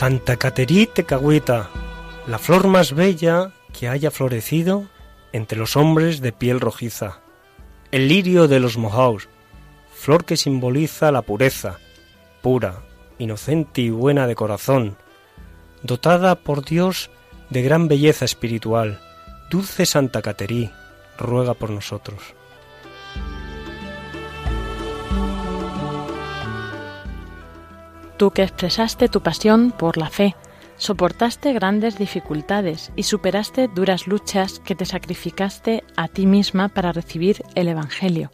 Santa Caterí Tecagüita, la flor más bella que haya florecido entre los hombres de piel rojiza, el lirio de los mojaos, flor que simboliza la pureza, pura, inocente y buena de corazón, dotada por Dios de gran belleza espiritual, dulce Santa Caterí, ruega por nosotros. Tú que expresaste tu pasión por la fe, soportaste grandes dificultades y superaste duras luchas que te sacrificaste a ti misma para recibir el Evangelio,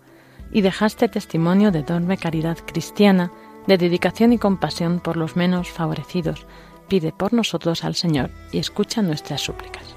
y dejaste testimonio de enorme caridad cristiana, de dedicación y compasión por los menos favorecidos. Pide por nosotros al Señor y escucha nuestras súplicas.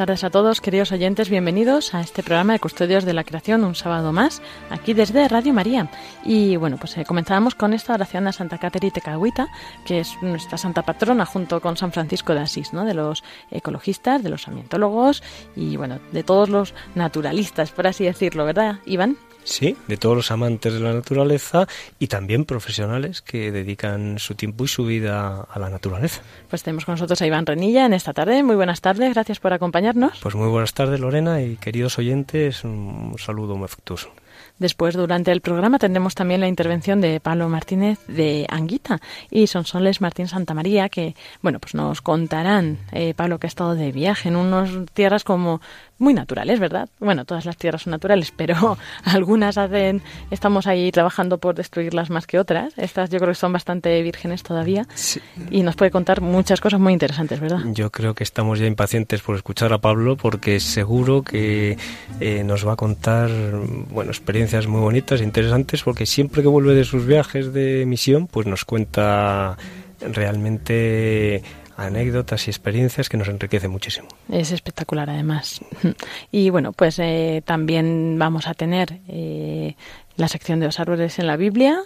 Tardes a todos, queridos oyentes. Bienvenidos a este programa de Custodios de la Creación, un sábado más, aquí desde Radio María. Y bueno, pues eh, comenzábamos con esta oración a Santa Caterina Tecahuita, que es nuestra santa patrona junto con San Francisco de Asís, ¿no? De los ecologistas, de los ambientólogos y bueno, de todos los naturalistas, por así decirlo, ¿verdad, Iván? Sí, de todos los amantes de la naturaleza y también profesionales que dedican su tiempo y su vida a la naturaleza. Pues tenemos con nosotros a Iván Renilla en esta tarde. Muy buenas tardes, gracias por acompañarnos. Pues muy buenas tardes, Lorena, y queridos oyentes, un saludo muy afectuoso. Después, durante el programa, tendremos también la intervención de Pablo Martínez de Anguita y Sonsoles Martín Santamaría, que, bueno, pues nos contarán, eh, Pablo, que ha estado de viaje en unas tierras como muy naturales, ¿verdad? Bueno, todas las tierras son naturales, pero algunas hacen, estamos ahí trabajando por destruirlas más que otras. Estas yo creo que son bastante vírgenes todavía y nos puede contar muchas cosas muy interesantes, ¿verdad? Yo creo que estamos ya impacientes por escuchar a Pablo porque seguro que eh, nos va a contar, bueno, experiencias muy bonitas e interesantes porque siempre que vuelve de sus viajes de misión, pues nos cuenta realmente anécdotas y experiencias que nos enriquece muchísimo. Es espectacular además. Y bueno, pues eh, también vamos a tener eh, la sección de los árboles en la Biblia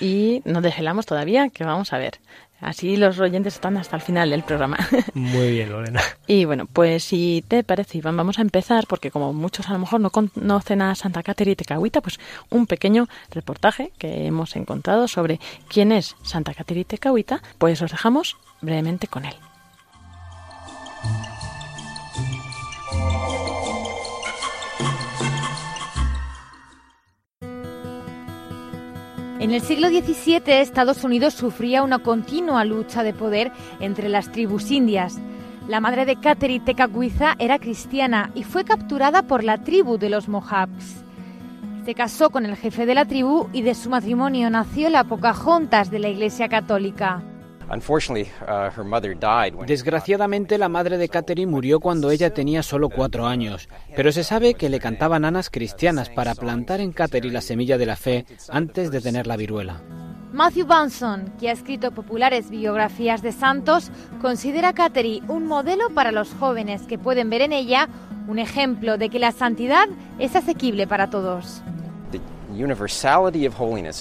y no desvelamos todavía que vamos a ver. Así los oyentes están hasta el final del programa. Muy bien, Lorena. Y bueno, pues si te parece, Iván, vamos a empezar, porque como muchos a lo mejor no conocen a Santa Caterina y Tecahuita, pues un pequeño reportaje que hemos encontrado sobre quién es Santa Caterina y Tecahuita, pues os dejamos brevemente con él. En el siglo XVII Estados Unidos sufría una continua lucha de poder entre las tribus indias. La madre de Catherine Tekakwitha era cristiana y fue capturada por la tribu de los Mohawks. Se casó con el jefe de la tribu y de su matrimonio nació la Pocahontas de la Iglesia Católica. Uh, Desgraciadamente, la madre de Catherine murió cuando ella tenía solo cuatro años, pero se sabe que le cantaban nanas cristianas para plantar en Catherine la semilla de la fe antes de tener la viruela. Matthew Bunson, que ha escrito populares biografías de santos, considera a Catherine un modelo para los jóvenes que pueden ver en ella un ejemplo de que la santidad es asequible para todos.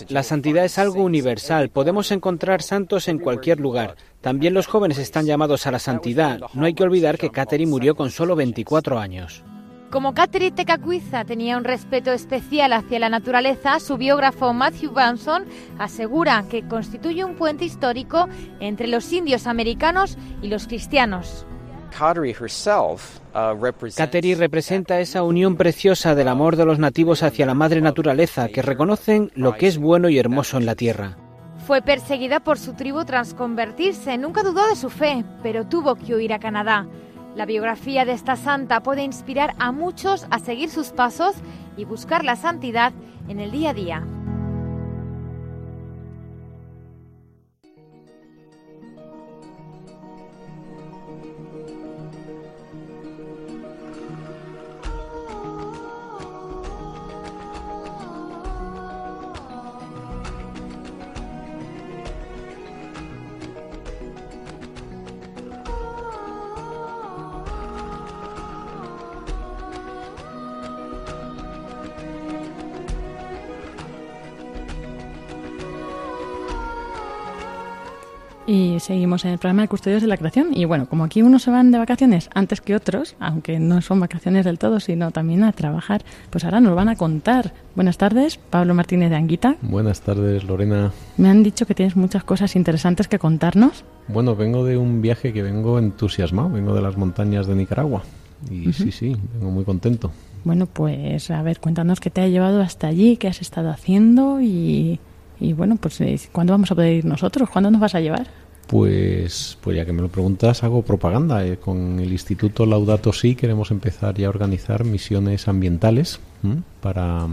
La santidad es algo universal. Podemos encontrar santos en cualquier lugar. También los jóvenes están llamados a la santidad. No hay que olvidar que Catherine murió con solo 24 años. Como Catherine Tekakwitha tenía un respeto especial hacia la naturaleza, su biógrafo Matthew Bunson asegura que constituye un puente histórico entre los indios americanos y los cristianos. Kateri uh, representa esa unión preciosa del amor de los nativos hacia la madre naturaleza, que reconocen lo que es bueno y hermoso en la tierra. Fue perseguida por su tribu tras convertirse. Nunca dudó de su fe, pero tuvo que huir a Canadá. La biografía de esta santa puede inspirar a muchos a seguir sus pasos y buscar la santidad en el día a día. Seguimos en el programa de Custodios de la Creación. Y bueno, como aquí unos se van de vacaciones antes que otros, aunque no son vacaciones del todo, sino también a trabajar, pues ahora nos van a contar. Buenas tardes, Pablo Martínez de Anguita. Buenas tardes, Lorena. Me han dicho que tienes muchas cosas interesantes que contarnos. Bueno, vengo de un viaje que vengo entusiasmado, vengo de las montañas de Nicaragua. Y sí, sí, vengo muy contento. Bueno, pues a ver, cuéntanos qué te ha llevado hasta allí, qué has estado haciendo y y bueno, pues eh, ¿cuándo vamos a poder ir nosotros? ¿Cuándo nos vas a llevar? Pues, pues ya que me lo preguntas, hago propaganda. Eh, con el Instituto Laudato Si queremos empezar ya a organizar misiones ambientales para...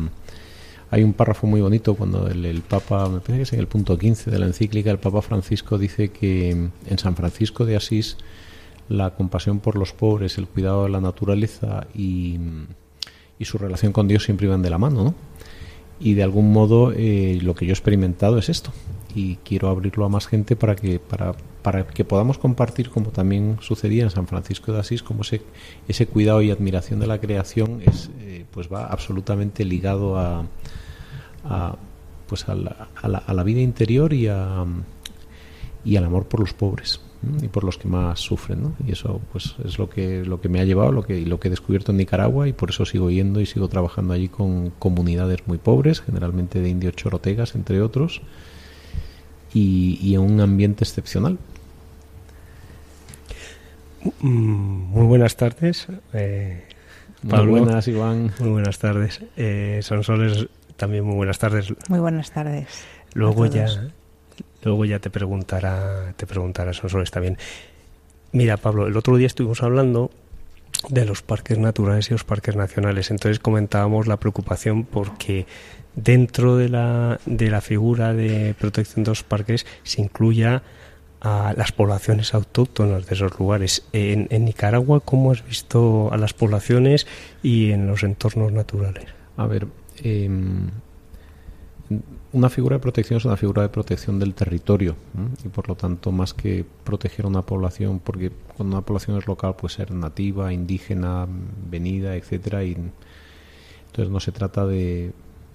Hay un párrafo muy bonito cuando el, Papa, me parece que es en el punto 15 de la encíclica, el Papa Francisco dice que en San Francisco de Asís la compasión por los pobres, el cuidado de la naturaleza y, y su relación con Dios siempre iban de la mano, ¿no? y de algún modo eh, lo que yo he experimentado es esto y quiero abrirlo a más gente para que para, para que podamos compartir como también sucedía en San Francisco de Asís como ese ese cuidado y admiración de la creación es eh, pues va absolutamente ligado a, a pues a la, a la vida interior y a y al amor por los pobres y por los que más sufren ¿no? y eso pues es lo que lo que me ha llevado lo que lo que he descubierto en Nicaragua y por eso sigo yendo y sigo trabajando allí con comunidades muy pobres generalmente de indios chorotegas entre otros y, en un ambiente excepcional. Mm, muy buenas tardes eh, muy buenas Iván. Muy buenas tardes eh, Sonsoles también muy buenas tardes. Muy buenas tardes luego ya Luego ya te preguntará, te preguntará Sonsoles también. Mira, Pablo, el otro día estuvimos hablando de los parques naturales y los parques nacionales. Entonces comentábamos la preocupación porque dentro de la, de la figura de protección de los parques se incluya a las poblaciones autóctonas de esos lugares. En, Nicaragua, ¿cómo has visto a las poblaciones y en los entornos naturales? A ver, eh, una figura de protección es una figura de protección del territorio y por lo tanto más que proteger a una población, porque cuando una población es local puede ser nativa, indígena, venida, etcétera, y entonces no se trata de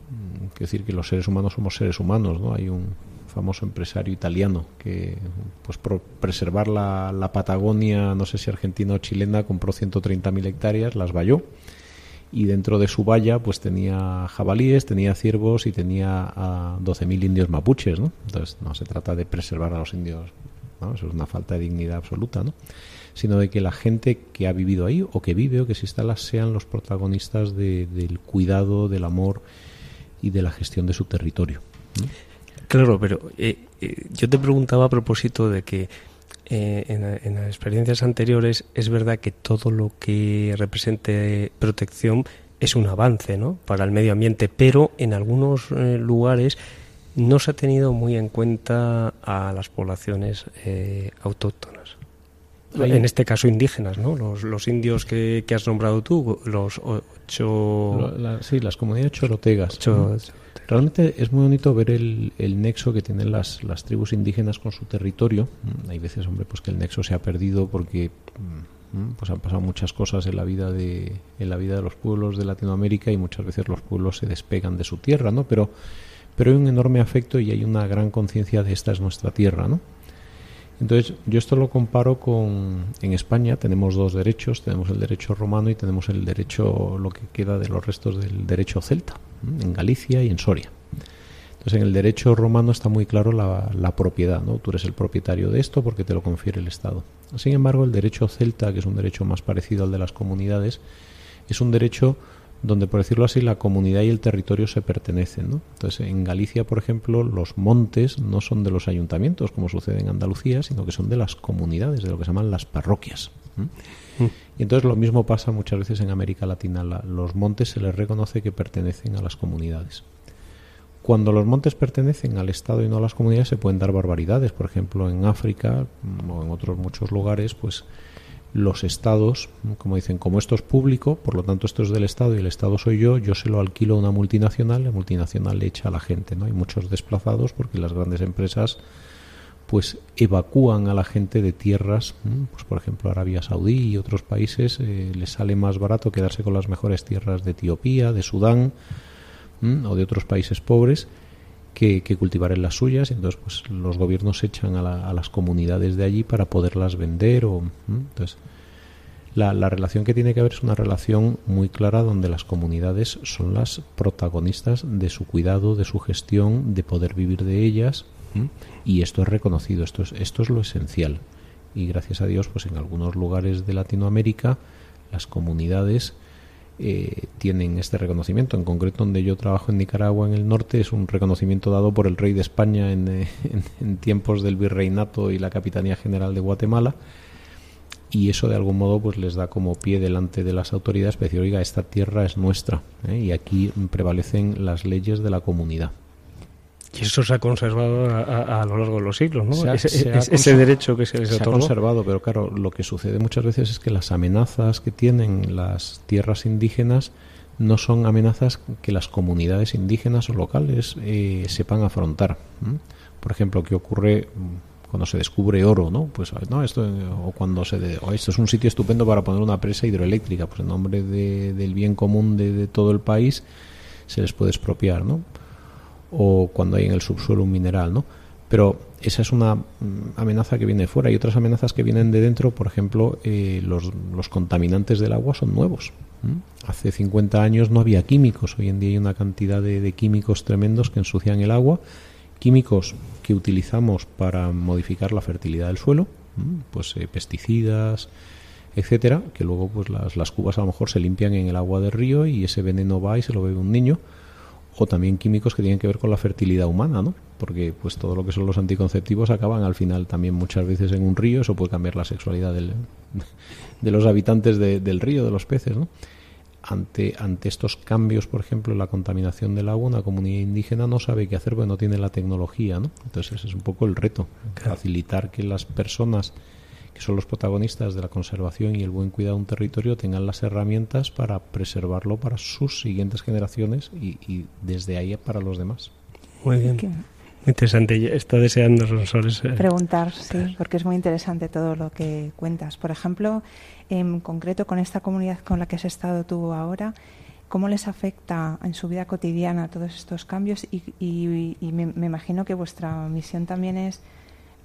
mm, decir que los seres humanos somos seres humanos, ¿no? Hay un famoso empresario italiano que pues por preservar la, la Patagonia, no sé si argentina o chilena, compró 130.000 hectáreas, las valló y dentro de su valla pues tenía jabalíes, tenía ciervos y tenía a 12.000 indios mapuches, ¿no? Entonces no se trata de preservar a los indios, ¿no? Eso es una falta de dignidad absoluta, ¿no? Sino de que la gente que ha vivido ahí o que vive o que se instala sean los protagonistas del cuidado, del amor y de la gestión de su territorio. Claro, pero eh, eh, yo te preguntaba a propósito de que eh, en, las experiencias anteriores es verdad que todo lo que represente protección es un avance ¿no? para el medio ambiente, pero en algunos eh, lugares no se ha tenido muy en cuenta a las poblaciones eh, En este caso indígenas, ¿no? Los, los indios que, que, has nombrado tú, los ocho... sí, las comunidades chorotegas. Realmente es muy bonito ver el, el nexo que tienen las, las, tribus indígenas con su territorio. Mm, hay veces, hombre, pues que el nexo se ha perdido porque mm, mm, pues han pasado muchas cosas en la vida de en la vida de los pueblos de Latinoamérica y muchas veces los pueblos se despegan de su tierra, ¿no? Pero pero hay un enorme afecto y hay una gran conciencia de esta es nuestra tierra, ¿no? Entonces, yo esto lo comparo con en España tenemos dos derechos, tenemos el derecho romano y tenemos el derecho lo que queda de los restos del derecho celta en Galicia y en Soria. Entonces, en el derecho romano está muy claro la, la, propiedad, ¿no? Tú eres el propietario de esto porque te lo confiere el Estado. Sin embargo, el derecho celta, que es un derecho más parecido al de las comunidades, es un derecho donde, por decirlo así, la comunidad y el territorio se pertenecen. ¿no? Entonces, en Galicia, por ejemplo, los montes no son de los ayuntamientos, como sucede en Andalucía, sino que son de las comunidades, de lo que se llaman las parroquias. Y entonces lo mismo pasa muchas veces en América Latina. los montes se les reconoce que pertenecen a las comunidades. Cuando los montes pertenecen al Estado y no a las comunidades se pueden dar barbaridades. Por ejemplo, en África mm, o en otros muchos lugares, pues los estados, como dicen, como esto es público, por lo tanto esto es del Estado y el Estado soy yo, yo se lo alquilo a una multinacional, la multinacional le echa a la gente, ¿no? Hay muchos desplazados porque las grandes empresas pues evacúan a la gente de tierras, pues por ejemplo Arabia Saudí y otros países eh, les sale más barato quedarse con las mejores tierras de Etiopía, de Sudán o de otros países pobres que, cultivar en las suyas. Entonces pues los gobiernos echan a, las comunidades de allí para poderlas vender o entonces la, la, relación que tiene que haber es una relación muy clara donde las comunidades son las protagonistas de su cuidado, de su gestión, de poder vivir de ellas y esto es reconocido, esto es, esto es lo esencial. Y gracias a Dios, pues en algunos lugares de Latinoamérica las comunidades eh, tienen este reconocimiento. En concreto, donde yo trabajo en Nicaragua, en el norte, es un reconocimiento dado por el rey de España en, eh, en, tiempos del virreinato y la Capitanía General de Guatemala. Y eso de algún modo pues les da como pie delante de las autoridades para decir, oiga, esta tierra es nuestra ¿eh? y aquí prevalecen las leyes de la comunidad. Y eso se ha conservado a, lo largo de los siglos, ¿no? ese, derecho que se les se ha conservado, pero claro, lo que sucede muchas veces es que las amenazas que tienen las tierras indígenas no son amenazas que las comunidades indígenas o locales eh, sepan afrontar. Por ejemplo, ¿qué ocurre cuando se descubre oro, ¿no? Pues no esto o cuando se de, esto es un sitio estupendo para poner una presa hidroeléctrica, pues en nombre del bien común de, de todo el país se les puede expropiar, ¿no? O cuando hay en el subsuelo un mineral, ¿no? Pero esa es una mm, amenaza que viene de fuera. y otras amenazas que vienen de dentro, por ejemplo, eh, los, los, contaminantes del agua son nuevos. Hace 50 años no había químicos, hoy en día hay una cantidad de, de químicos tremendos que ensucian el agua, químicos que utilizamos para modificar la fertilidad del suelo, pues eh, pesticidas, etcétera, que luego pues las, las cubas a lo mejor se limpian en el agua del río y ese veneno va y se lo bebe un niño o también químicos que tienen que ver con la fertilidad humana, ¿no? Porque pues todo lo que son los anticonceptivos acaban al final también muchas veces en un río, eso puede cambiar la sexualidad del, de los habitantes del río, de los peces, ¿no? Ante, ante estos cambios, por ejemplo, en la contaminación del agua, una comunidad indígena no sabe qué hacer porque no tiene la tecnología, ¿no? Entonces ese es un poco el reto, facilitar que las personas que son los protagonistas de la conservación y el buen cuidado de un territorio, tengan las herramientas para preservarlo para sus siguientes generaciones y, desde ahí para los demás. Muy bien. Muy interesante. Está deseando Sonsoles. Eh. Preguntar, sí, porque es muy interesante todo lo que cuentas. Por ejemplo, en concreto con esta comunidad con la que has estado tú ahora, ¿cómo les afecta en su vida cotidiana todos estos cambios? Y, me, imagino que vuestra misión también es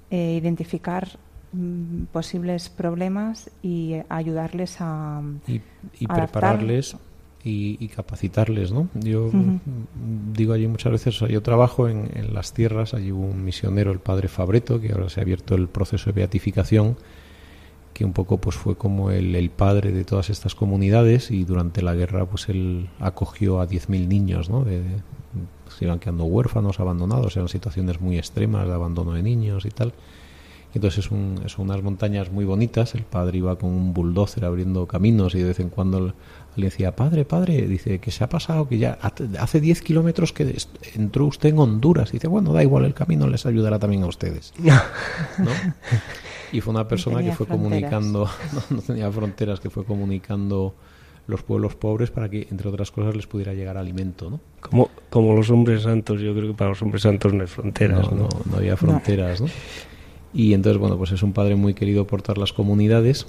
eh, identificar mm, posibles problemas y ayudarles a y, y prepararles y, capacitarles, ¿no? Yo digo allí muchas veces, yo trabajo en, las tierras, allí hubo un misionero, el padre Fabreto, que ahora se ha abierto el proceso de beatificación, que un poco pues fue como el, el padre de todas estas comunidades y durante la guerra pues él acogió a 10.000 niños, ¿no? De, se iban quedando huérfanos, abandonados, eran situaciones muy extremas de abandono de niños y tal. Entonces es, un, son unas montañas muy bonitas. El padre iba con un bulldozer abriendo caminos y de vez en cuando le decía, padre, padre, dice que se ha pasado, que ya hace 10 kilómetros que entró usted en Honduras. Y dice, bueno, da igual, el camino les ayudará también a ustedes. Y fue una persona que fue comunicando, no, tenía fronteras, que fue comunicando los pueblos pobres para que, entre otras cosas, les pudiera llegar alimento, ¿no? Como, como los hombres santos, yo creo que para los hombres santos no hay fronteras, ¿no? No, había fronteras, ¿no? Y entonces, bueno, pues es un padre muy querido por todas las comunidades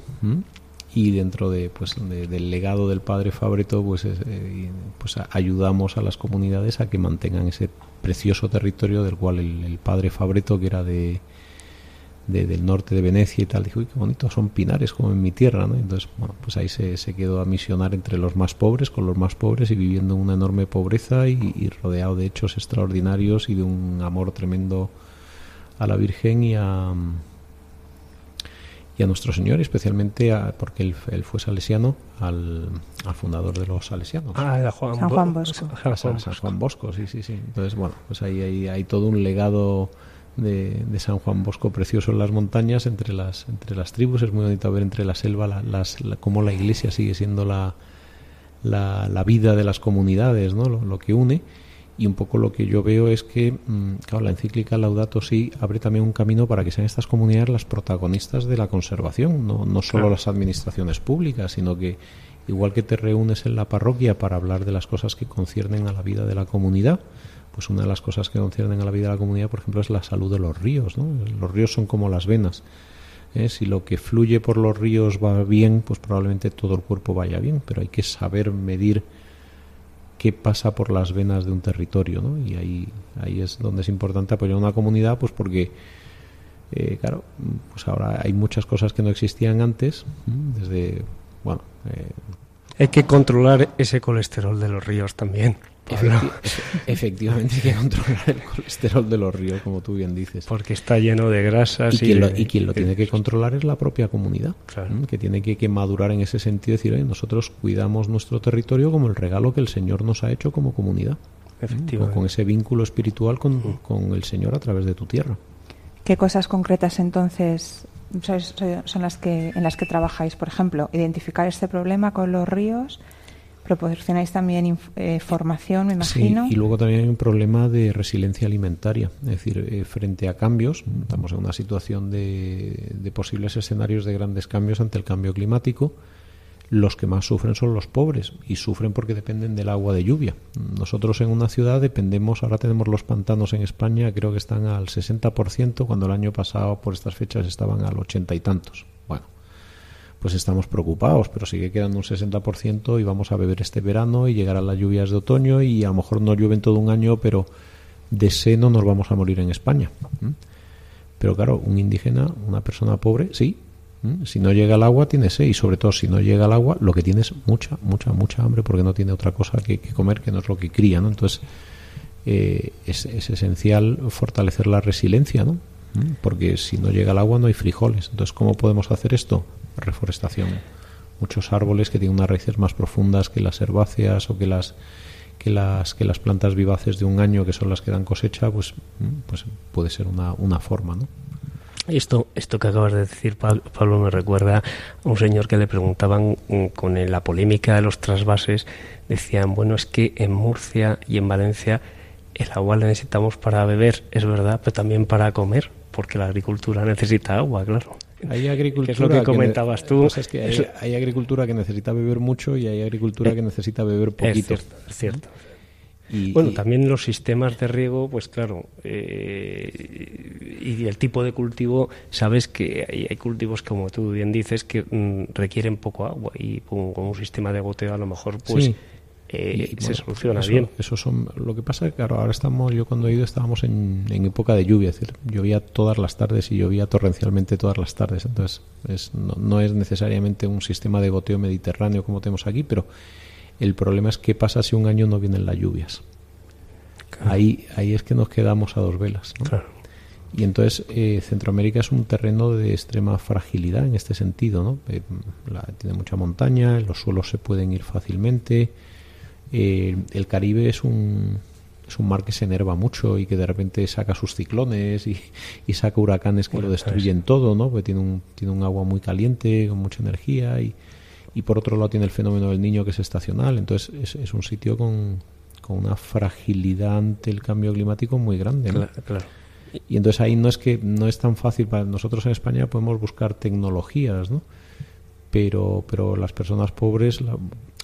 y dentro de, pues, del legado del padre Fabreto pues, eh, pues ayudamos a las comunidades a que mantengan ese precioso territorio del cual el, padre Fabreto que era de, del norte de Venecia y tal dijo uy qué bonito son pinares como en mi tierra ¿no? entonces bueno pues ahí se, se, quedó a misionar entre los más pobres con los más pobres y viviendo una enorme pobreza y rodeado de hechos extraordinarios y de un amor tremendo a la Virgen y a y a nuestro Señor, especialmente porque él, fue salesiano, al, fundador de los salesianos. Ah, era Juan San Juan Bosco. San, Juan Bosco, sí, sí, sí. Entonces, bueno, pues ahí hay, hay todo un legado de, San Juan Bosco precioso en las montañas, entre las, entre las tribus. Es muy bonito ver entre la selva las, cómo la iglesia sigue siendo la, la, vida de las comunidades, ¿no? lo que une y un poco lo que yo veo es que, mm, claro, la encíclica Laudato Si abre también un camino para que sean estas comunidades las protagonistas de la conservación, no, no solo las administraciones públicas, sino que igual que te reúnes en la parroquia para hablar de las cosas que conciernen a la vida de la comunidad, pues una de las cosas que conciernen a la vida de la comunidad, por ejemplo, es la salud de los ríos. ¿no? Los ríos son como las venas. ¿eh? Si lo que fluye por los ríos va bien, pues probablemente todo el cuerpo vaya bien, pero hay que saber medir qué pasa por las venas de un territorio, ¿no? Y ahí, ahí es donde es importante apoyar una comunidad, pues porque, eh, claro, pues ahora hay muchas cosas que no existían antes, desde, bueno... Eh, hay que controlar ese colesterol de los ríos también efectivamente hay que controlar el colesterol de los ríos, como tú bien dices. Porque está lleno de grasas. Y, quien, lo, tiene que controlar es la propia comunidad, que tiene que, madurar en ese sentido y decir, nosotros cuidamos nuestro territorio como el regalo que el Señor nos ha hecho como comunidad. Efectivamente. Con ese vínculo espiritual con, con el Señor a través de tu tierra. ¿Qué cosas concretas entonces son las que en las que trabajáis? Por ejemplo, identificar este problema con los ríos Proporcionáis también eh, formación, me imagino. Sí, y luego también hay un problema de resiliencia alimentaria. Es decir, eh, frente a cambios, estamos en una situación de, de, posibles escenarios de grandes cambios ante el cambio climático. Los que más sufren son los pobres y sufren porque dependen del agua de lluvia. Nosotros en una ciudad dependemos, ahora tenemos los pantanos en España, creo que están al 60%, cuando el año pasado por estas fechas estaban al ochenta y tantos. Bueno, pues estamos preocupados, pero sigue quedando un 60% y vamos a beber este verano y llegarán las lluvias de otoño y a lo mejor no llueven todo un año, pero de seno nos vamos a morir en España. Pero claro, un indígena, una persona pobre, sí, si no llega el agua tiene sed y sobre todo si no llega el agua lo que tiene es mucha, mucha, mucha hambre porque no tiene otra cosa que, comer que no es lo que cría, ¿no? Entonces eh, es, es, esencial fortalecer la resiliencia, ¿no? Porque si no llega el agua no hay frijoles. Entonces, ¿cómo podemos hacer esto? reforestación. Muchos árboles que tienen unas raíces más profundas que las herbáceas o que las que las que las plantas vivaces de un año que son las que dan cosecha, pues, mm, pues puede ser una, una forma, ¿no? Esto, esto que acabas de decir, Pablo, me recuerda a un señor que le preguntaban mm, con la polémica de los trasvases, decían, bueno, es que en Murcia y en Valencia el agua la necesitamos para beber, es verdad, pero también para comer, porque la agricultura necesita agua, claro. Hay agricultura. es lo que comentabas tú. es que hay, agricultura que necesita beber mucho y hay agricultura que necesita beber poquito. Es cierto. Y, bueno, también los sistemas de riego, pues claro, eh, y el tipo de cultivo, sabes que hay, cultivos, como tú bien dices, que mm, requieren poco agua y con, un sistema de goteo a lo mejor pues eh, se soluciona bien. Eso son, lo que pasa es que claro, ahora estamos, yo cuando he ido estábamos en, época de lluvia, es decir, llovía todas las tardes y llovía torrencialmente todas las tardes, entonces no, no es necesariamente un sistema de goteo mediterráneo como tenemos aquí, pero el problema es qué pasa si un año no vienen las lluvias. Ahí, ahí es que nos quedamos a dos velas. Y entonces eh, Centroamérica es un terreno de extrema fragilidad en este sentido. ¿no? Eh, tiene mucha montaña, los suelos se pueden ir fácilmente. Eh, el Caribe es un, es un mar que se enerva mucho y que de repente saca sus ciclones y, saca huracanes que lo destruyen todo, ¿no? porque tiene un, tiene un agua muy caliente, con mucha energía y, y por otro lado tiene el fenómeno del niño que es estacional, entonces es, es un sitio con, con, una fragilidad ante el cambio climático muy grande. Claro, Y entonces ahí no es que no es tan fácil para nosotros en España podemos buscar tecnologías, ¿no? Pero, pero las personas pobres,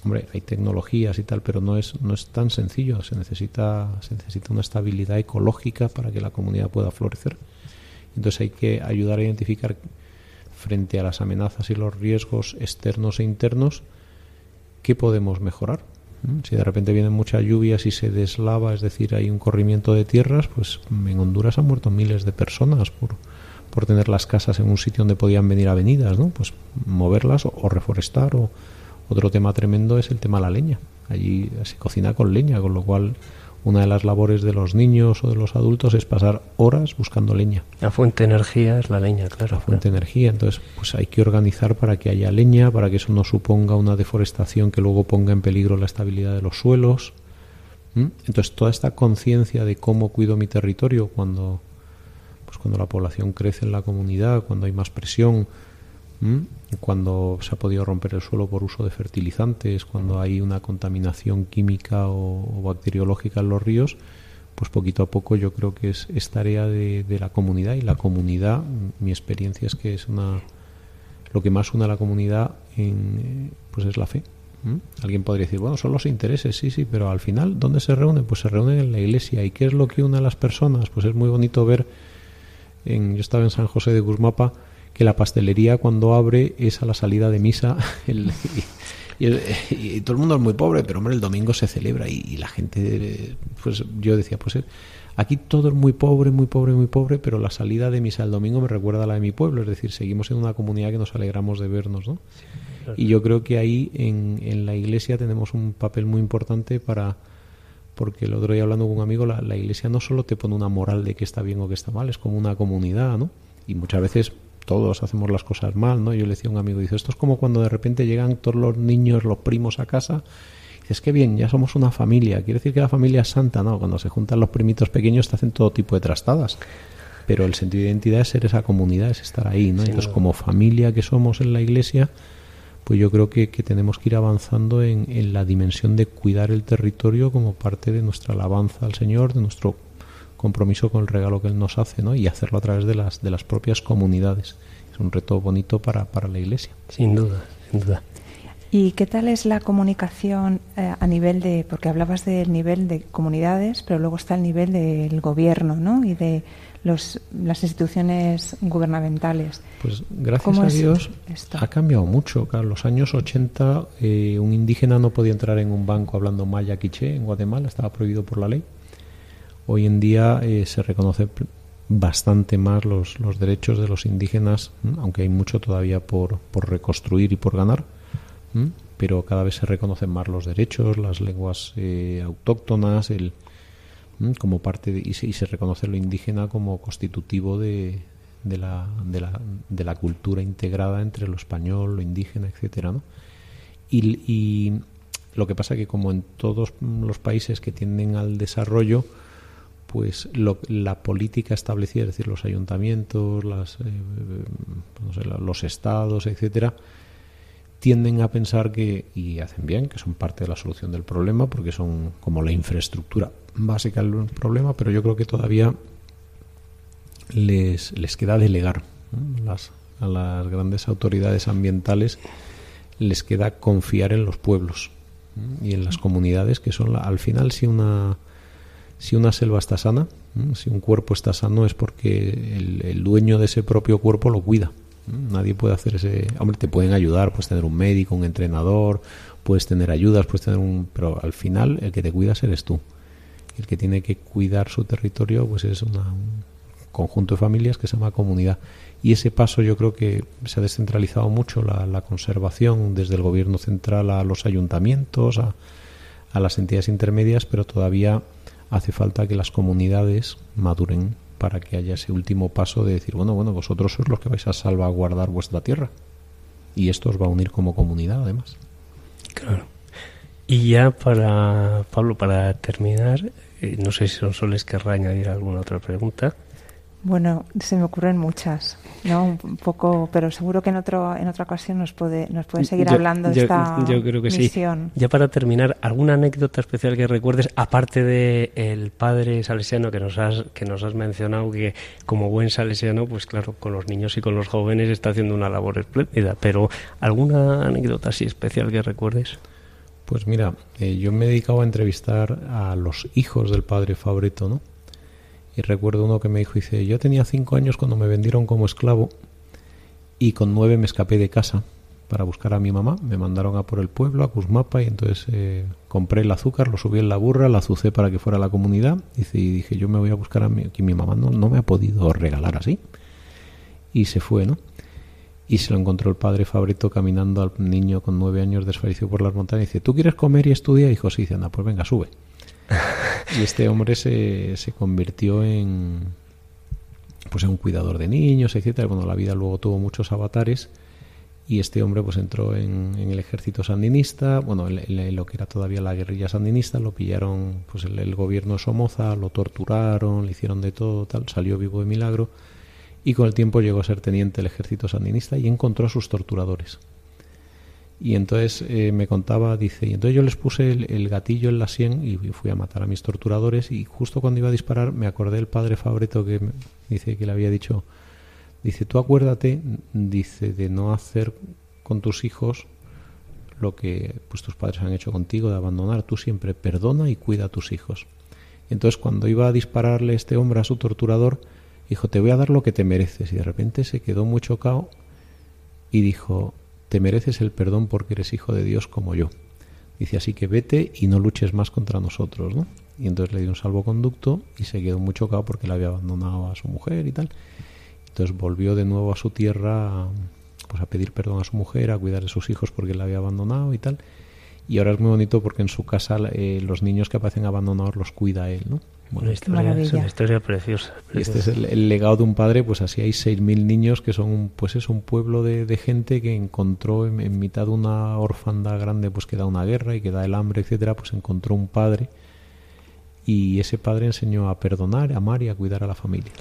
hombre, hay tecnologías y tal, pero no es no es tan sencillo. Se necesita se necesita una estabilidad ecológica para que la comunidad pueda florecer. Entonces hay que ayudar a identificar frente a las amenazas y los riesgos externos e internos, ¿qué podemos mejorar? Si de repente vienen muchas lluvias y se deslava, es decir, hay un corrimiento de tierras, pues en Honduras han muerto miles de personas por, por tener las casas en un sitio donde podían venir avenidas, ¿no? Pues moverlas o, reforestar. O otro tema tremendo es el tema de la leña. Allí se cocina con leña, con lo cual una de las labores de los niños o de los adultos es pasar horas buscando leña. La fuente de energía es la leña, claro. La fuente de energía, entonces pues hay que organizar para que haya leña, para que eso no suponga una deforestación que luego ponga en peligro la estabilidad de los suelos. Entonces toda esta conciencia de cómo cuido mi territorio cuando pues cuando la población crece en la comunidad, cuando hay más presión, cuando se ha podido romper el suelo por uso de fertilizantes, cuando hay una contaminación química o, bacteriológica en los ríos, pues poquito a poco yo creo que es, tarea de, la comunidad y la comunidad, mi experiencia es que es una lo que más une a la comunidad en, pues es la fe. Alguien podría decir, bueno, son los intereses, sí, sí, pero al final, ¿dónde se reúnen? Pues se reúnen en la iglesia. ¿Y qué es lo que une a las personas? Pues es muy bonito ver, en, yo estaba en San José de Guzmapa, que la pastelería cuando abre es a la salida de misa y, todo el mundo es muy pobre, pero hombre, el domingo se celebra y, la gente, pues yo decía, pues eh, aquí todo es muy pobre, muy pobre, muy pobre, pero la salida de misa el domingo me recuerda a la de mi pueblo, es decir, seguimos en una comunidad que nos alegramos de vernos, ¿no? Y yo creo que ahí en, en la iglesia tenemos un papel muy importante para porque el otro día hablando con un amigo, la, la, iglesia no solo te pone una moral de que está bien o que está mal, es como una comunidad, ¿no? Y muchas veces todos hacemos las cosas mal, ¿no? Yo le decía a un amigo, dice, esto es como cuando de repente llegan todos los niños, los primos a casa, y dices, qué bien, ya somos una familia, quiere decir que la familia es santa, ¿no? Cuando se juntan los primitos pequeños te hacen todo tipo de trastadas, pero el sentido de identidad es ser esa comunidad, es estar ahí, ¿no? Entonces, como familia que somos en la iglesia, pues yo creo que, que tenemos que ir avanzando en, en la dimensión de cuidar el territorio como parte de nuestra alabanza al Señor, de nuestro compromiso con el regalo que Él nos hace ¿no? y hacerlo a través de las, de las propias comunidades. Es un reto bonito para, para la Iglesia. Sin duda, sin duda. ¿Y qué tal es la comunicación eh, a nivel de, porque hablabas del nivel de comunidades, pero luego está el nivel del gobierno ¿no? y de los, las instituciones gubernamentales? Pues gracias a Dios ha cambiado mucho. en los años 80 eh, un indígena no podía entrar en un banco hablando maya quiché en Guatemala, estaba prohibido por la ley. Hoy en día eh, se reconoce bastante más los, los, derechos de los indígenas, aunque hay mucho todavía por, por reconstruir y por ganar, pero cada vez se reconocen más los derechos, las lenguas eh, autóctonas, el, como parte de, y, se, reconoce lo indígena como constitutivo de, de, la, de, la, de la cultura integrada entre lo español, lo indígena, etcétera, ¿no? Y, y lo que pasa que como en todos los países que tienden al desarrollo, pues la política establecida, es decir, los ayuntamientos, las, eh, los estados, etcétera, tienden a pensar que, y hacen bien, que son parte de la solución del problema, porque son como la infraestructura básica del problema, pero yo creo que todavía les, les queda delegar las, a las grandes autoridades ambientales, les queda confiar en los pueblos. y en las comunidades que son al final si una si una selva está sana, si un cuerpo está sano es porque el, dueño de ese propio cuerpo lo cuida. Nadie puede hacer ese... Hombre, te pueden ayudar, puedes tener un médico, un entrenador, puedes tener ayudas, puedes tener un... Pero al final el que te cuidas eres tú. El que tiene que cuidar su territorio pues es un conjunto de familias que se llama comunidad. Y ese paso yo creo que se ha descentralizado mucho la, la conservación desde el gobierno central a los ayuntamientos, a, a las entidades intermedias, pero todavía hace falta que las comunidades maduren para que haya ese último paso de decir, bueno, bueno, vosotros sois los que vais a salvaguardar vuestra tierra. Y esto os va a unir como comunidad, además. Claro. Y ya para, Pablo, para terminar, eh, no sé si son soles querrá añadir alguna otra pregunta. Bueno, se me ocurren muchas, ¿no? Un poco, pero seguro que en otro en otra ocasión nos puede nos puede seguir hablando de esta yo creo que Sí. Ya para terminar, alguna anécdota especial que recuerdes aparte de el padre salesiano que nos has que nos has mencionado que como buen salesiano, pues claro, con los niños y con los jóvenes está haciendo una labor espléndida, pero alguna anécdota así especial que recuerdes? Pues mira, eh, yo me he dedicado a entrevistar a los hijos del padre Fabreto, ¿no? Y recuerdo uno que me dijo, dice, yo tenía cinco años cuando me vendieron como esclavo y con nueve me escapé de casa para buscar a mi mamá. Me mandaron a por el pueblo, a Cusmapa, y entonces eh, compré el azúcar, lo subí en la burra, la azucé para que fuera a la comunidad. Dice, y dije, yo me voy a buscar a mi, que mi mamá no, no me ha podido regalar así. Y se fue, ¿no? Y se lo encontró el padre Fabreto caminando al niño con nueve años desfallecido por las montañas. Y dice, ¿tú quieres comer y estudiar? Hijo, sí, dice, anda, pues venga, sube. y este hombre se, se convirtió en pues en un cuidador de niños, etcétera. Bueno, la vida luego tuvo muchos avatares y este hombre pues entró en, el ejército sandinista, bueno, en, lo que era todavía la guerrilla sandinista, lo pillaron pues el, el, gobierno de Somoza, lo torturaron, le hicieron de todo, tal, salió vivo de milagro y con el tiempo llegó a ser teniente del ejército sandinista y encontró a sus torturadores. Y entonces eh, me contaba, dice, y entonces yo les puse el, gatillo en la sien y fui a matar a mis torturadores y justo cuando iba a disparar me acordé del padre Fabreto que dice que le había dicho, dice, tú acuérdate, dice, de no hacer con tus hijos lo que pues tus padres han hecho contigo, de abandonar, tú siempre perdona y cuida a tus hijos. Entonces cuando iba a dispararle este hombre a su torturador, dijo, te voy a dar lo que te mereces. Y de repente se quedó muy chocado y dijo, te mereces el perdón porque eres hijo de Dios como yo. Dice así que vete y no luches más contra nosotros, ¿no? Y entonces le dio un salvoconducto y se quedó muy chocado porque le había abandonado a su mujer y tal. Entonces volvió de nuevo a su tierra pues a pedir perdón a su mujer, a cuidar de sus hijos porque le había abandonado y tal. Y ahora es muy bonito porque en su casa eh, los niños que aparecen abandonados los cuida él, ¿no? Bueno, es una historia preciosa, Y este es el, legado de un padre, pues así hay 6.000 niños que son, pues es un pueblo de, gente que encontró en, mitad de una orfandad grande, pues que da una guerra y que da el hambre, etcétera, pues encontró un padre y ese padre enseñó a perdonar, a amar y a cuidar a la familia.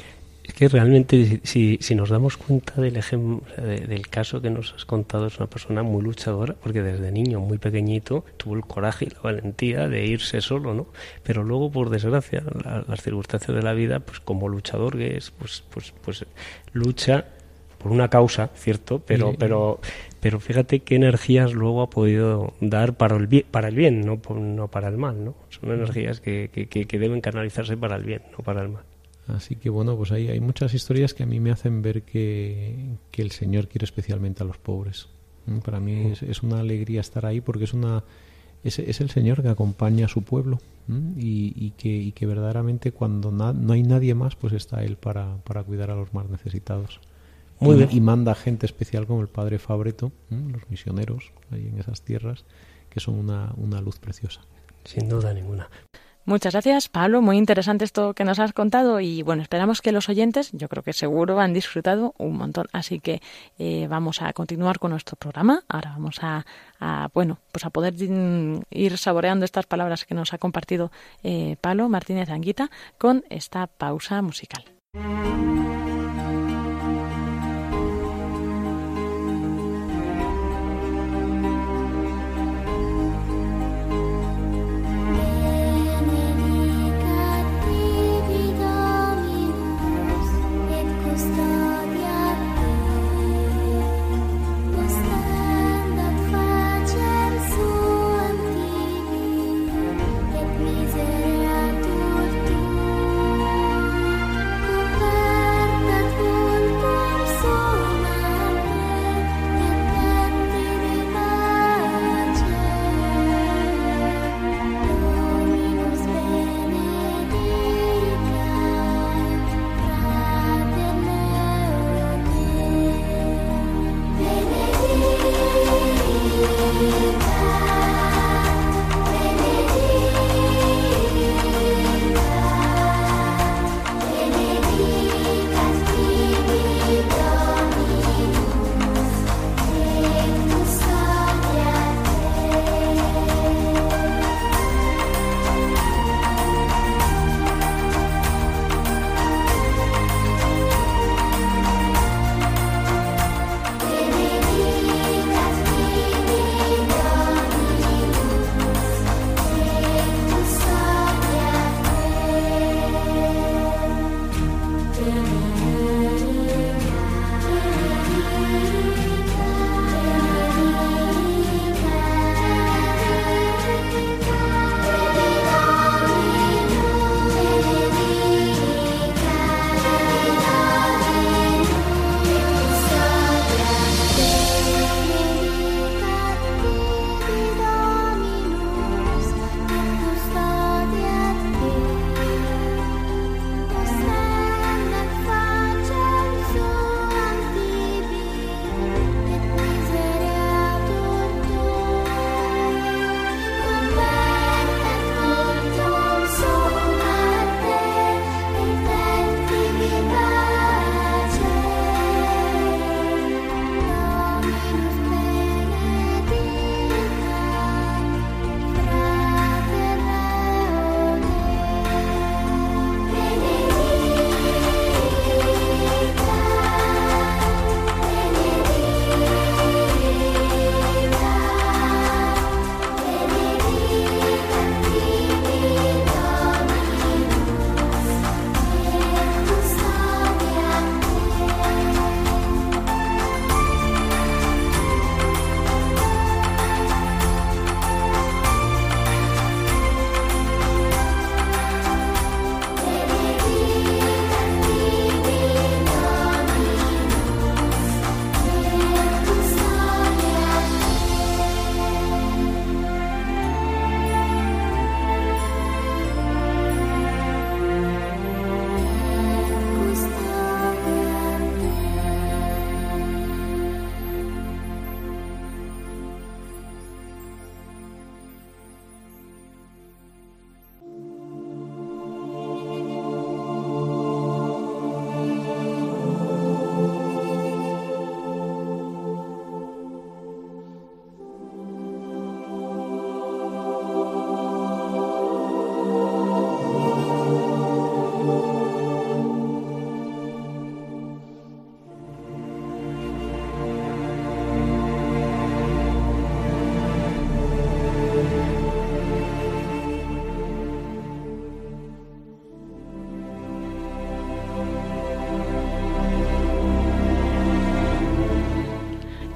Es que realmente, si, si nos damos cuenta del ejemplo, del caso que nos has contado, es una persona muy luchadora, porque desde niño, muy pequeñito, tuvo el coraje y la valentía de irse solo, ¿no? Pero luego, por desgracia, las circunstancias de la vida, pues como luchador que es, pues, pues, pues lucha por una causa, cierto, pero, pero, pero fíjate qué energías luego ha podido dar para el bien, para el bien, no, no para el mal, ¿no? Son energías que, que, que deben canalizarse para el bien, no para el mal. Así que bueno, pues ahí hay muchas historias que a mí me hacen ver que, el Señor quiere especialmente a los pobres. Para mí es, una alegría estar ahí porque es una es, es el Señor que acompaña a su pueblo mm, y, que, y que verdaderamente cuando no hay nadie más, pues está Él para, para cuidar a los más necesitados. Muy y, bien. y manda gente especial como el Padre Fabreto, los misioneros ahí en esas tierras, que son una, una luz preciosa. Sin duda ninguna. Muchas gracias, Pablo. Muy interesante esto que nos has contado y bueno, esperamos que los oyentes, yo creo que seguro han disfrutado un montón. Así que eh, vamos a continuar con nuestro programa. Ahora vamos a, bueno, pues a poder ir saboreando estas palabras que nos ha compartido eh, Pablo Martínez Anguita con esta pausa musical.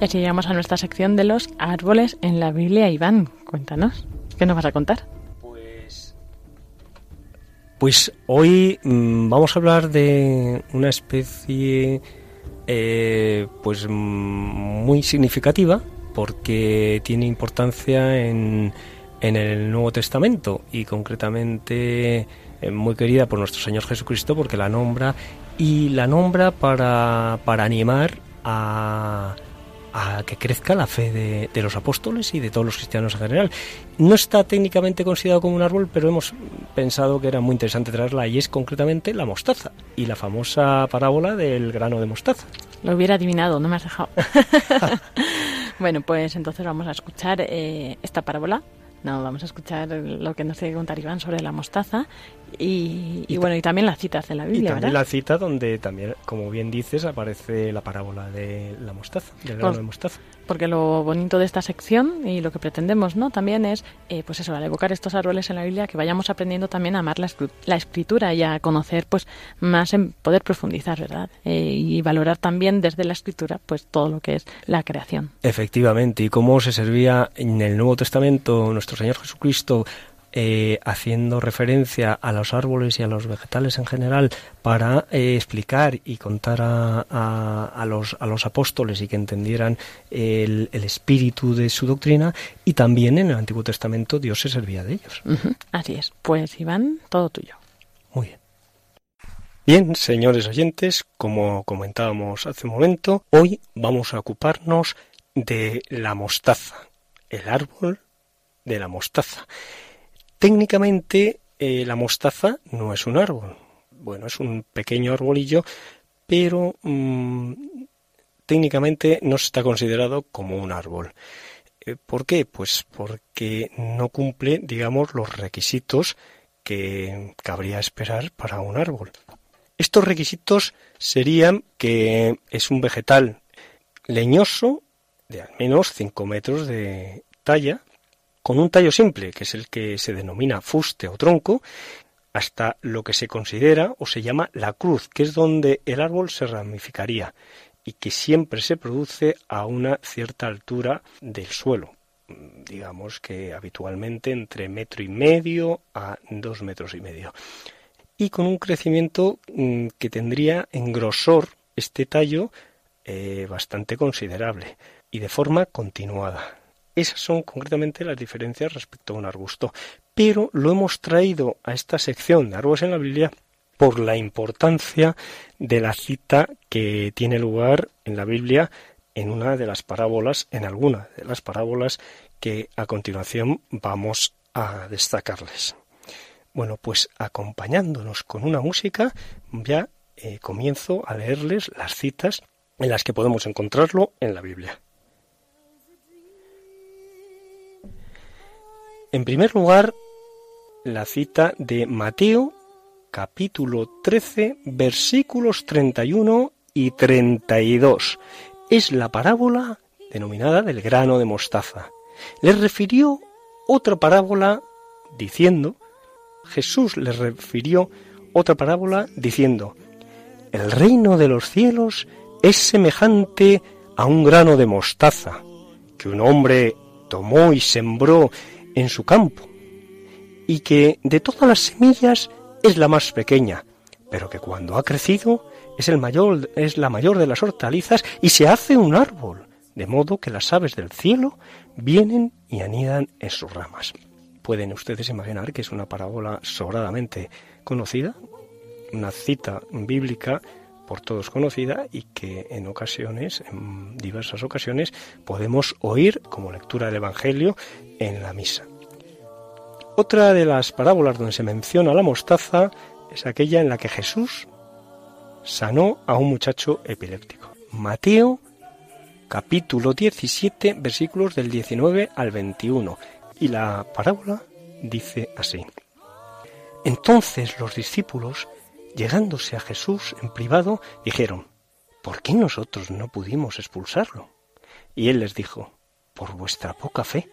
Y así llegamos a nuestra sección de los árboles en la Biblia. Iván, cuéntanos, ¿qué nos vas a contar? Pues, pues hoy mm, vamos a hablar de una especie eh, pues mm, muy significativa porque tiene importancia en, en el Nuevo Testamento y concretamente eh, muy querida por nuestro Señor Jesucristo porque la nombra y la nombra para, para animar a, a que crezca la fe de, de, los apóstoles y de todos los cristianos en general. No está técnicamente considerado como un árbol, pero hemos pensado que era muy interesante traerla y es concretamente la mostaza y la famosa parábola del grano de mostaza. Lo hubiera adivinado, no me has dejado. bueno, pues entonces vamos a escuchar eh, esta parábola no, vamos a escuchar lo que nos tiene que contar Iván sobre la mostaza y, y, bueno, y también las citas de la Biblia. Y también ¿verdad? la cita donde también, como bien dices, aparece la parábola de la mostaza, del grano Por- de mostaza. Porque lo bonito de esta sección y lo que pretendemos, ¿no? También es, eh, pues eso, al evocar estos árboles en la Biblia, que vayamos aprendiendo también a amar la, la escritura y a conocer, pues, más en poder profundizar, ¿verdad? Eh, y valorar también desde la escritura, pues, todo lo que es la creación. Efectivamente, y cómo se servía en el Nuevo Testamento nuestro Señor Jesucristo eh, haciendo referencia a los árboles y a los vegetales en general para eh, explicar y contar a, a- a los, a los apóstoles y que entendieran el, el espíritu de su doctrina y también en el Antiguo Testamento Dios se servía de ellos. Así es. Pues, Iván, todo tuyo. Muy bien. Bien, señores oyentes, como comentábamos hace un momento, hoy vamos a ocuparnos de la mostaza, el árbol de la mostaza. Técnicamente, eh, la mostaza no es un árbol. Bueno, es un pequeño arbolillo, pero mm, técnicamente no está considerado como un árbol. Eh, ¿Por qué? Pues porque no cumple, digamos, los requisitos que cabría esperar para un árbol. Estos requisitos serían que es un vegetal leñoso de al menos 5 metros de talla, con un tallo simple, que es el que se denomina fuste o tronco, hasta lo que se considera o se llama la cruz, que es donde el árbol se ramificaría y que siempre se produce a una cierta altura del suelo. Digamos que habitualmente entre metro y medio a dos metros y medio. Y con un crecimiento mm, que tendría en grosor este tallo eh, bastante considerable y de forma continuada. Esas son concretamente las diferencias respecto a un arbusto. Pero lo hemos traído a esta sección de árboles en la Biblia por la importancia de la cita que tiene lugar en la Biblia en una de las parábolas, en alguna de las parábolas que a continuación vamos a destacarles. Bueno, pues acompañándonos con una música, ya eh, comienzo a leerles las citas en las que podemos encontrarlo en la Biblia. En primer lugar, la cita de Mateo, capítulo 13, versículos 31 y 32. Es la parábola denominada del grano de mostaza. Les refirió otra parábola diciendo, Jesús les refirió otra parábola diciendo, el reino de los cielos es semejante a un grano de mostaza que un hombre tomó y sembró en su campo, y que de todas las semillas es la más pequeña, pero que cuando ha crecido es el mayor es la mayor de las hortalizas y se hace un árbol, de modo que las aves del cielo vienen y anidan en sus ramas. Pueden ustedes imaginar que es una parábola sobradamente conocida, una cita bíblica por todos conocida y que en ocasiones, en diversas ocasiones, podemos oír como lectura del Evangelio en la misa. Otra de las parábolas donde se menciona la mostaza es aquella en la que Jesús sanó a un muchacho epiléptico. Mateo capítulo 17 versículos del 19 al 21 y la parábola dice así. Entonces los discípulos, llegándose a Jesús en privado, dijeron, ¿por qué nosotros no pudimos expulsarlo? Y él les dijo, por vuestra poca fe.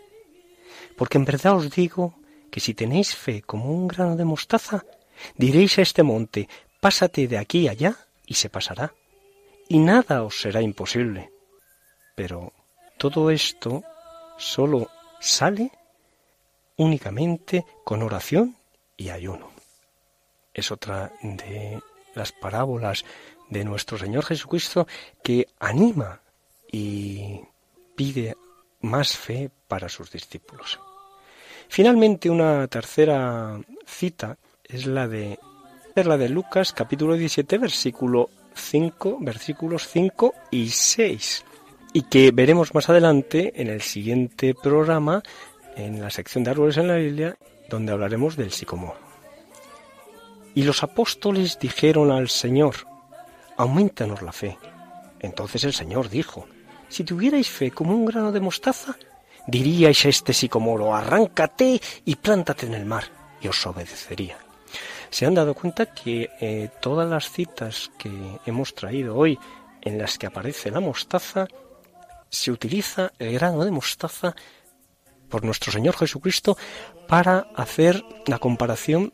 Porque en verdad os digo que si tenéis fe como un grano de mostaza, diréis a este monte, pásate de aquí allá, y se pasará, y nada os será imposible. Pero todo esto solo sale únicamente con oración y ayuno. Es otra de las parábolas de nuestro Señor Jesucristo que anima y pide más fe para sus discípulos. Finalmente, una tercera cita es la de, la de Lucas capítulo 17 versículo 5, versículos 5 y 6, y que veremos más adelante en el siguiente programa, en la sección de árboles en la Biblia, donde hablaremos del sicomoro. Y los apóstoles dijeron al Señor, aumentanos la fe. Entonces el Señor dijo, si tuvierais fe como un grano de mostaza, diríais a este sicomoro, arráncate y plántate en el mar, y os obedecería. Se han dado cuenta que eh, todas las citas que hemos traído hoy en las que aparece la mostaza, se utiliza el grano de mostaza por nuestro Señor Jesucristo para hacer la comparación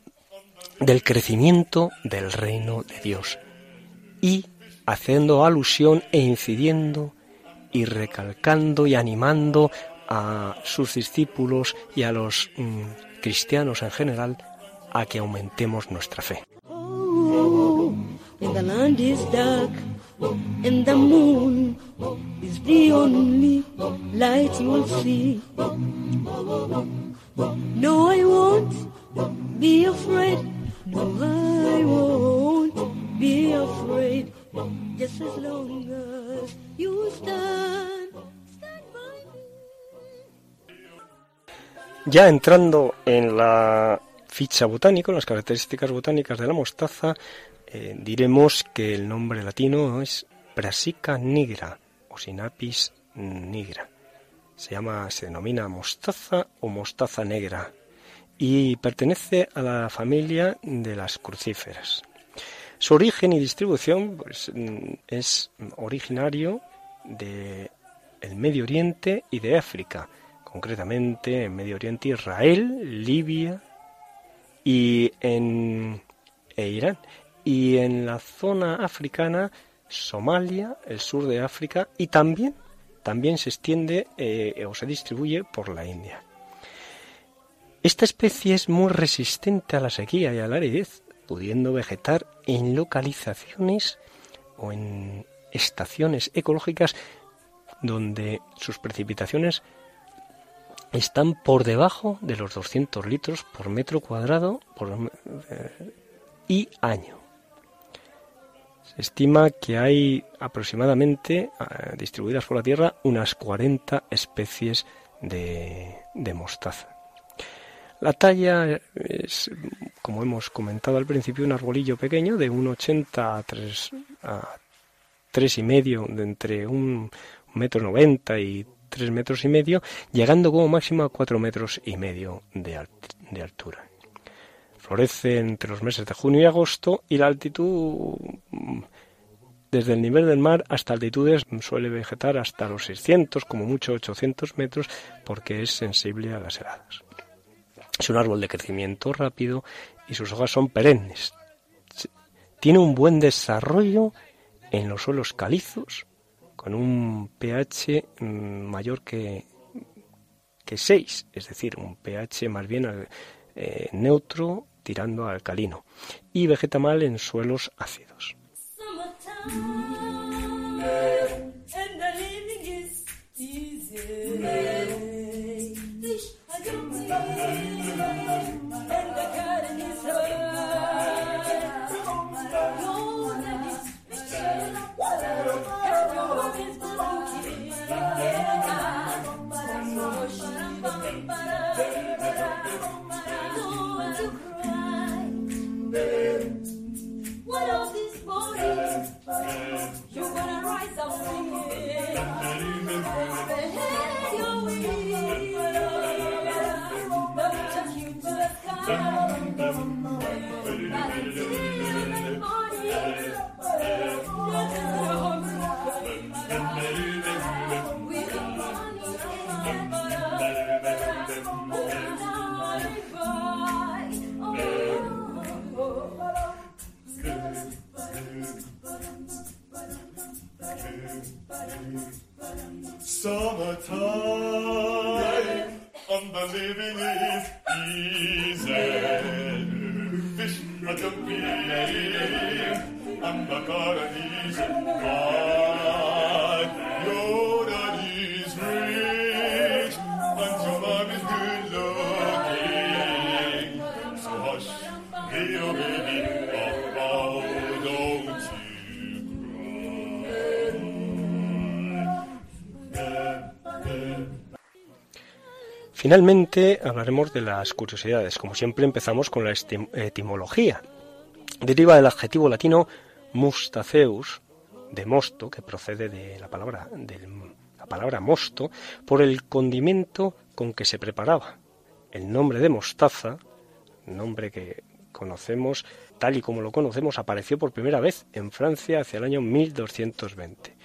del crecimiento del reino de Dios y haciendo alusión e incidiendo y recalcando y animando a sus discípulos y a los mm, cristianos en general a que aumentemos nuestra fe. Afraid. No, I won't be afraid. Just as long as you stand. Ya entrando en la ficha botánica, las características botánicas de la mostaza, eh, diremos que el nombre latino es Brassica nigra o Sinapis nigra. Se llama, se denomina mostaza o mostaza negra y pertenece a la familia de las crucíferas. Su origen y distribución pues, mm, es originario de el Medio Oriente y de África, concretamente en Medio Oriente Israel, Libia y en e Irán y en la zona africana Somalia, el sur de África y también también se extiende eh, o se distribuye por la India. Esta especie es muy resistente a la sequía y a la aridez, pudiendo vegetar en localizaciones o en estaciones ecológicas donde sus precipitaciones están por debajo de los 200 litros por metro cuadrado eh, y año. Se estima que hay aproximadamente, eh, distribuidas por la Tierra, unas 40 especies de mostaza. La talla es, como hemos comentado al principio, un arbolillo pequeño de 1,80 a 3, a y medio, de entre un metro noventa y tres metros y medio, llegando como máximo a cuatro metros y medio de, de altura. Florece entre los meses de junio y agosto y la altitud desde el nivel del mar hasta altitudes suele vegetar hasta los 600, como mucho 800 metros, porque es sensible a las heladas. Es un árbol de crecimiento rápido y sus hojas son perennes. Tiene un buen desarrollo en los suelos calizos, con un pH mm, mayor que, que 6, es decir, un pH más bien eh, neutro tirando a alcalino, y vegeta mal en suelos ácidos. You're gonna rise up singing. You're gonna. Summertime, and the living is easy. Fish are jumping, and the garden is gone. Finalmente hablaremos de las curiosidades. Como siempre empezamos con la etimología. Deriva del adjetivo latino mustaceus, de mosto, que procede de la palabra, de la palabra mosto, por el condimento con que se preparaba. El nombre de mostaza, nombre que conocemos tal y como lo conocemos, apareció por primera vez en Francia hacia el año 1220.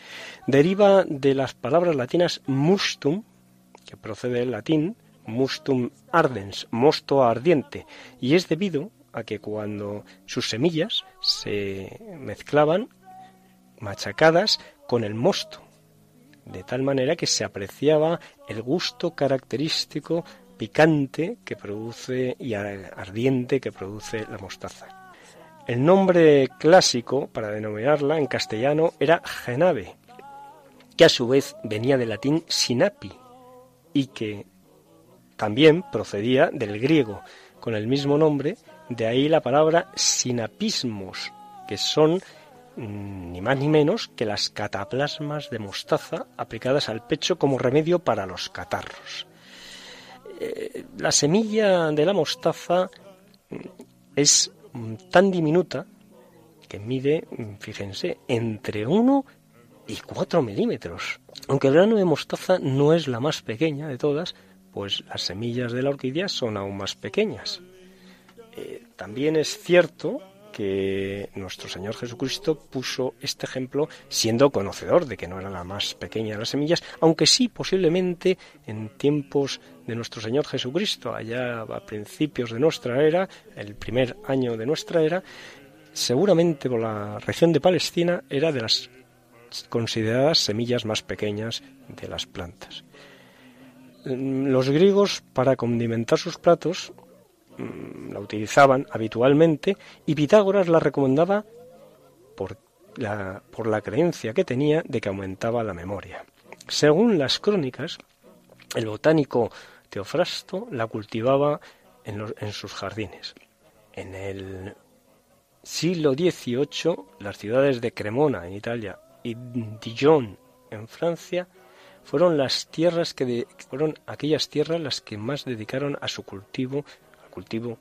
Deriva de las palabras latinas mustum, que procede del latín mustum ardens, mosto ardiente, y es debido a que cuando sus semillas se mezclaban machacadas con el mosto, de tal manera que se apreciaba el gusto característico picante que produce y ardiente que produce la mostaza. El nombre clásico para denominarla en castellano era genave, que a su vez venía del latín sinapi y que también procedía del griego con el mismo nombre, de ahí la palabra sinapismos, que son mm, ni más ni menos que las cataplasmas de mostaza aplicadas al pecho como remedio para los catarros. Eh, la semilla de la mostaza mm, es mm, tan diminuta que mide, fíjense, entre 1 y 4 milímetros. Aunque el grano de mostaza no es la más pequeña de todas, pues las semillas de la orquídea son aún más pequeñas. Eh, también es cierto que nuestro Señor Jesucristo puso este ejemplo siendo conocedor de que no era la más pequeña de las semillas, aunque sí posiblemente en tiempos de nuestro Señor Jesucristo, allá a principios de nuestra era, el primer año de nuestra era, seguramente por la región de Palestina era de las consideradas semillas más pequeñas de las plantas. Los griegos, para condimentar sus platos, mm, la utilizaban habitualmente y Pitágoras la recomendaba por la, por la creencia que tenía de que aumentaba la memoria. Según las crónicas, el botánico Teofrasto la cultivaba en, en sus jardines. En el siglo XVIII, las ciudades de Cremona en Italia y Dijon en Francia fueron las tierras que fueron aquellas tierras las que más dedicaron a su cultivo, al cultivo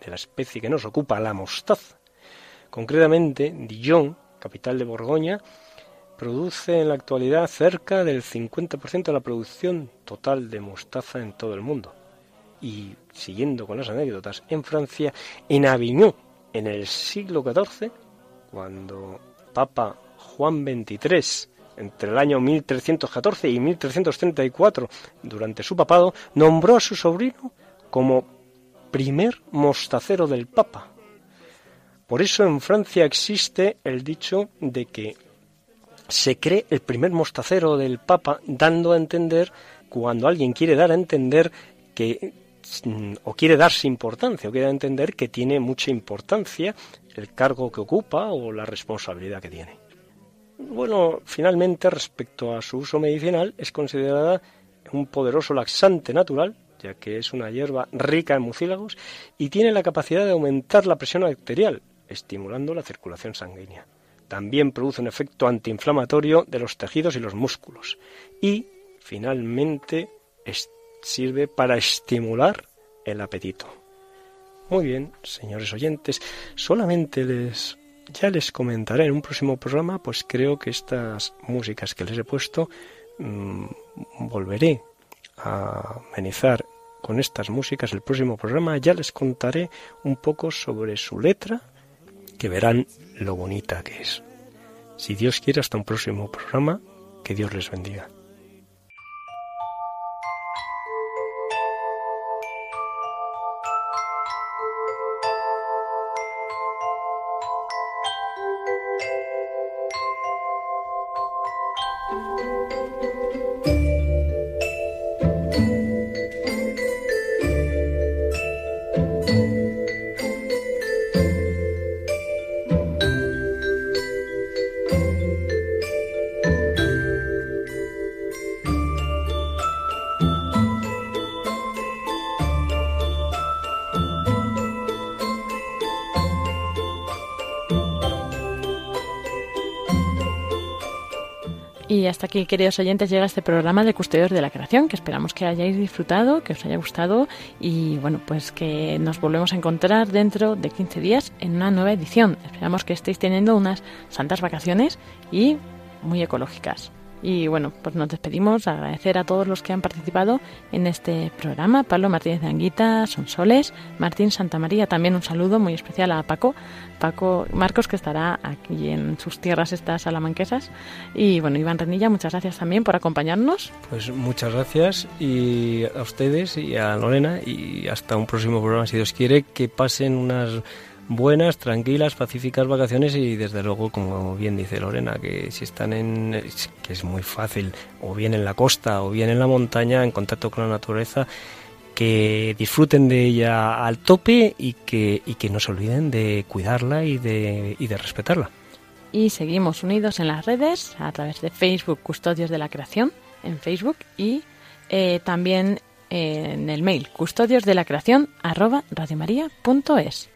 de la especie que nos ocupa, la mostaza. Concretamente, Dijon, capital de Borgoña, produce en la actualidad cerca del 50% de la producción total de mostaza en todo el mundo. Y siguiendo con las anécdotas, en Francia, en Avignon, en el siglo XIV, cuando Papa Juan XXIII entre el año 1314 y 1334, durante su papado, nombró a su sobrino como primer mostacero del Papa. Por eso en Francia existe el dicho de que se cree el primer mostacero del Papa, dando a entender, cuando alguien quiere dar a entender que o quiere darse importancia, o quiere entender que tiene mucha importancia el cargo que ocupa o la responsabilidad que tiene. Bueno, finalmente, respecto a su uso medicinal, es considerada un poderoso laxante natural, ya que es una hierba rica en mucílagos y tiene la capacidad de aumentar la presión arterial, estimulando la circulación sanguínea. También produce un efecto antiinflamatorio de los tejidos y los músculos. Y, finalmente, sirve para estimular el apetito. Muy bien, señores oyentes, solamente les ya les comentaré en un próximo programa, pues creo que estas músicas que les he puesto mm, volveré a amenizar con estas músicas el próximo programa. Ya les contaré un poco sobre su letra, que verán lo bonita que es. Si Dios quiere, hasta un próximo programa, que Dios les bendiga. Aquí, queridos oyentes, llega este programa de Custodios de la Creación, que esperamos que hayáis disfrutado, que os haya gustado y bueno, pues que nos volvemos a encontrar dentro de 15 días en una nueva edición. Esperamos que estéis teniendo unas santas vacaciones y muy ecológicas. Y bueno, pues nos despedimos, agradecer a todos los que han participado en este programa, Pablo Martínez de Anguita, Sonsoles, Martín Santamaría, también un saludo muy especial a Paco, Paco Marcos que estará aquí en sus tierras estas salamanquesas y bueno, Iván Renilla, muchas gracias también por acompañarnos. Pues muchas gracias y a ustedes y a Lorena y hasta un próximo programa si Dios quiere, que pasen unas buenas, tranquilas, pacíficas vacaciones y desde luego, como bien dice Lorena, que si están en, que es muy fácil, o bien en la costa o bien en la montaña, en contacto con la naturaleza, que disfruten de ella al tope y que, y que no se olviden de cuidarla y de, y de respetarla. Y seguimos unidos en las redes a través de Facebook Custodios de la Creación, en Facebook y eh, también en el mail custodios de la creación arroba radiomaria.es.